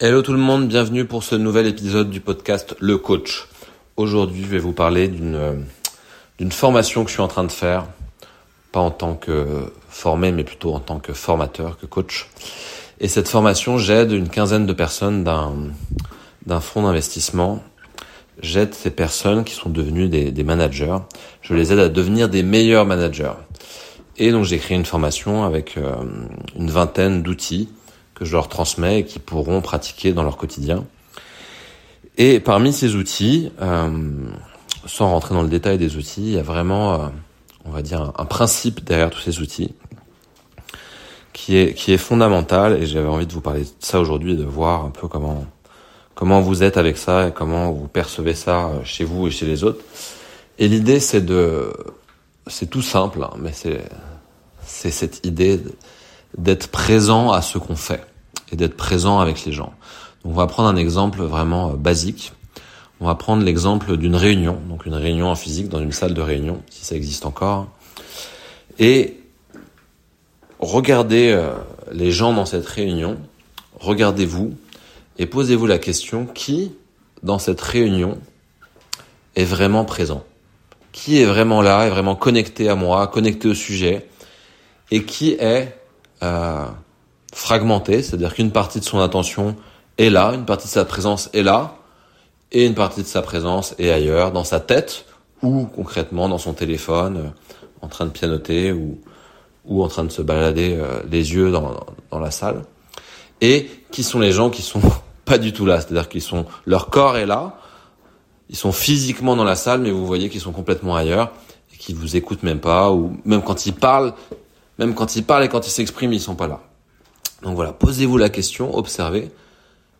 Hello tout le monde, bienvenue pour ce nouvel épisode du podcast Le Coach. Aujourd'hui, je vais vous parler d'une euh, d'une formation que je suis en train de faire, pas en tant que formé, mais plutôt en tant que formateur, que coach. Et cette formation, j'aide une quinzaine de personnes d'un d'un fonds d'investissement. J'aide ces personnes qui sont devenues des, des managers. Je les aide à devenir des meilleurs managers. Et donc j'ai créé une formation avec euh, une vingtaine d'outils que je leur transmets et qui pourront pratiquer dans leur quotidien. Et parmi ces outils, euh, sans rentrer dans le détail des outils, il y a vraiment, euh, on va dire, un, principe derrière tous ces outils qui est qui est fondamental. Et j'avais envie de vous parler de ça aujourd'hui et de voir un peu comment comment vous êtes avec ça et comment vous percevez ça euh, chez vous et chez les autres. Et l'idée, c'est de, c'est tout simple, hein, mais c'est c'est cette idée d'être présent à ce qu'on fait et d'être présent avec les gens. Donc on va prendre un exemple vraiment euh, basique. On va prendre l'exemple d'une réunion, donc une réunion en physique dans une salle de réunion, si ça existe encore. Et regardez euh, les gens dans cette réunion, regardez-vous et posez-vous la question qui, dans cette réunion, est vraiment présent? Qui est vraiment là, est vraiment connecté à moi, connecté au sujet et qui est euh, fragmenté, c'est-à-dire qu'une partie de son attention est là, une partie de sa présence est là, et une partie de sa présence est ailleurs, dans sa tête, ou concrètement dans son téléphone, euh, en train de pianoter, ou, ou en train de se balader euh, les yeux dans, dans la salle. Et qui sont les gens qui sont pas du tout là, c'est-à-dire qu'ils sont, leur corps est là, ils sont physiquement dans la salle, mais vous voyez qu'ils sont complètement ailleurs, et qu'ils vous écoutent même pas, ou même quand ils parlent, même quand ils parlent et quand ils s'expriment, ils sont pas là. Donc voilà, posez-vous la question, observez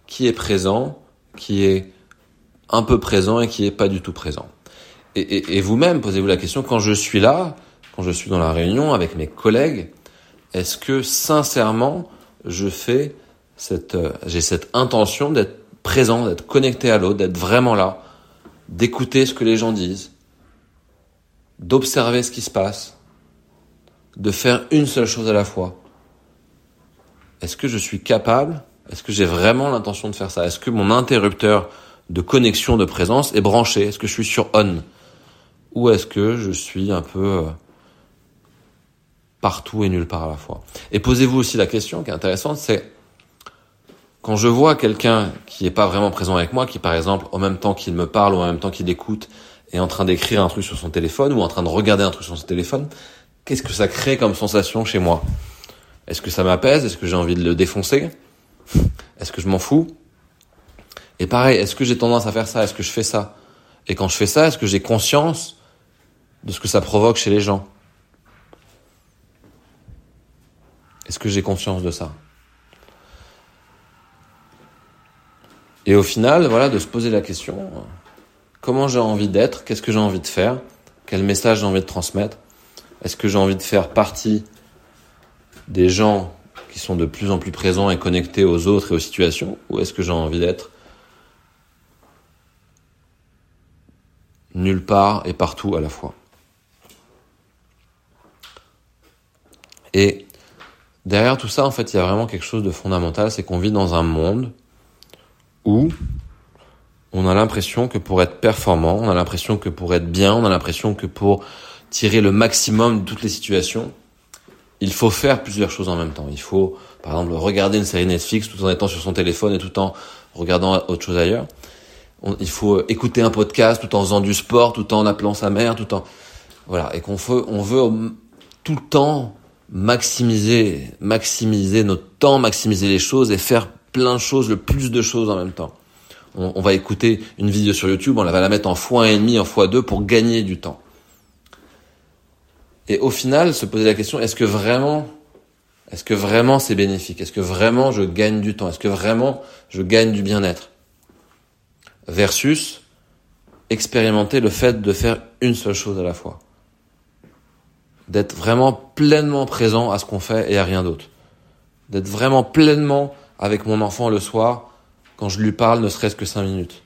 qui est présent, qui est un peu présent et qui est pas du tout présent. Et, vous-même, posez-vous la question, quand je suis là, quand je suis dans la réunion avec mes collègues, est-ce que sincèrement, je fais cette, euh, j'ai cette intention d'être présent, d'être connecté à l'autre, d'être vraiment là, d'écouter ce que les gens disent, d'observer ce qui se passe, de faire une seule chose à la fois. Est-ce que je suis capable? Est-ce que j'ai vraiment l'intention de faire ça? Est-ce que mon interrupteur de connexion de présence est branché? Est-ce que je suis sur on? Ou est-ce que je suis un peu euh, partout et nulle part à la fois? Et posez-vous aussi la question qui est intéressante, c'est quand je vois quelqu'un qui n'est pas vraiment présent avec moi, qui par exemple, au même temps qu'il me parle ou en même temps qu'il écoute, est en train d'écrire un truc sur son téléphone ou en train de regarder un truc sur son téléphone, qu'est-ce que ça crée comme sensation chez moi? Est-ce que ça m'apaise? Est-ce que j'ai envie de le défoncer? Est-ce que je m'en fous? Et pareil, est-ce que j'ai tendance à faire ça? Est-ce que je fais ça? Et quand je fais ça, est-ce que j'ai conscience de ce que ça provoque chez les gens? Est-ce que j'ai conscience de ça? Et au final, voilà, de se poser la question, comment j'ai envie d'être? Qu'est-ce que j'ai envie de faire? Quel message j'ai envie de transmettre? Est-ce que j'ai envie de faire partie des gens qui sont de plus en plus présents et connectés aux autres et aux situations Ou est-ce que j'ai envie d'être nulle part et partout à la fois? Et derrière tout ça, en fait, il y a vraiment quelque chose de fondamental, c'est qu'on vit dans un monde où on a l'impression que pour être performant, on a l'impression que pour être bien, on a l'impression que pour tirer le maximum de toutes les situations, il faut faire plusieurs choses en même temps. Il faut, par exemple, regarder une série Netflix tout en étant sur son téléphone et tout en regardant autre chose ailleurs. il faut écouter un podcast tout en faisant du sport, tout en appelant sa mère, tout en voilà, et qu'on veut, on veut tout le temps maximiser, maximiser notre temps, maximiser les choses et faire plein de choses, le plus de choses en même temps. On, on va écouter une vidéo sur YouTube, on va la mettre en fois et demi, en fois deux pour gagner du temps. Et au final, se poser la question, est-ce que vraiment, est-ce que vraiment c'est bénéfique? Est-ce que vraiment je gagne du temps? Est-ce que vraiment je gagne du bien-être? Versus expérimenter le fait de faire une seule chose à la fois. D'être vraiment pleinement présent à ce qu'on fait et à rien d'autre. D'être vraiment pleinement avec mon enfant le soir quand je lui parle ne serait-ce que cinq minutes.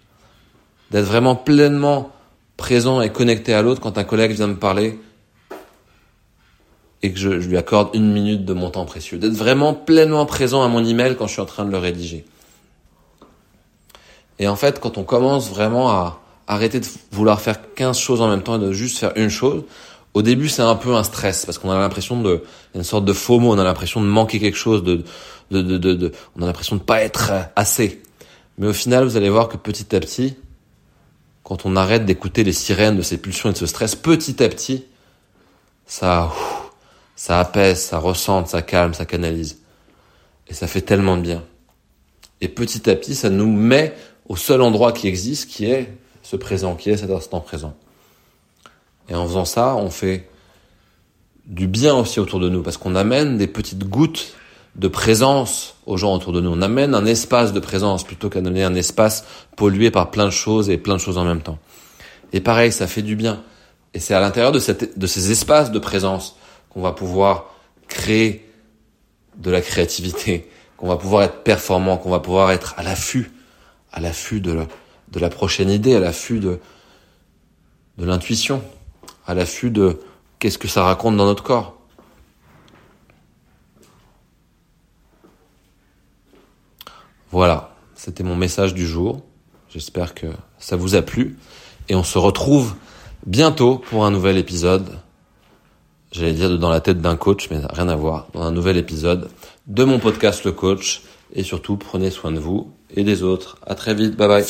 D'être vraiment pleinement présent et connecté à l'autre quand un collègue vient me parler et que je, lui accorde une minute de mon temps précieux. D'être vraiment pleinement présent à mon email quand je suis en train de le rédiger. Et en fait, quand on commence vraiment à arrêter de vouloir faire 15 choses en même temps et de juste faire une chose, au début, c'est un peu un stress parce qu'on a l'impression de, une sorte de faux mot, on a l'impression de manquer quelque chose, de, de, de, de, on a l'impression de pas être assez. Mais au final, vous allez voir que petit à petit, quand on arrête d'écouter les sirènes de ces pulsions et de ce stress, petit à petit, ça, ça apaise, ça ressente, ça calme, ça canalise. Et ça fait tellement de bien. Et petit à petit, ça nous met au seul endroit qui existe, qui est ce présent, qui est cet instant présent. Et en faisant ça, on fait du bien aussi autour de nous, parce qu'on amène des petites gouttes de présence aux gens autour de nous. On amène un espace de présence plutôt qu'à donner un espace pollué par plein de choses et plein de choses en même temps. Et pareil, ça fait du bien. Et c'est à l'intérieur de, ces espaces de présence qu'on va pouvoir créer de la créativité, qu'on va pouvoir être performant, qu'on va pouvoir être à l'affût, à l'affût de la, prochaine idée, à l'affût de, de l'intuition, à l'affût de qu'est-ce que ça raconte dans notre corps. Voilà, c'était mon message du jour. J'espère que ça vous a plu. Et on se retrouve bientôt pour un nouvel épisode. J'allais dire dans la tête d'un coach, mais rien à voir. Dans un nouvel épisode de mon podcast Le Coach. Et surtout, prenez soin de vous et des autres. À très vite. Bye bye.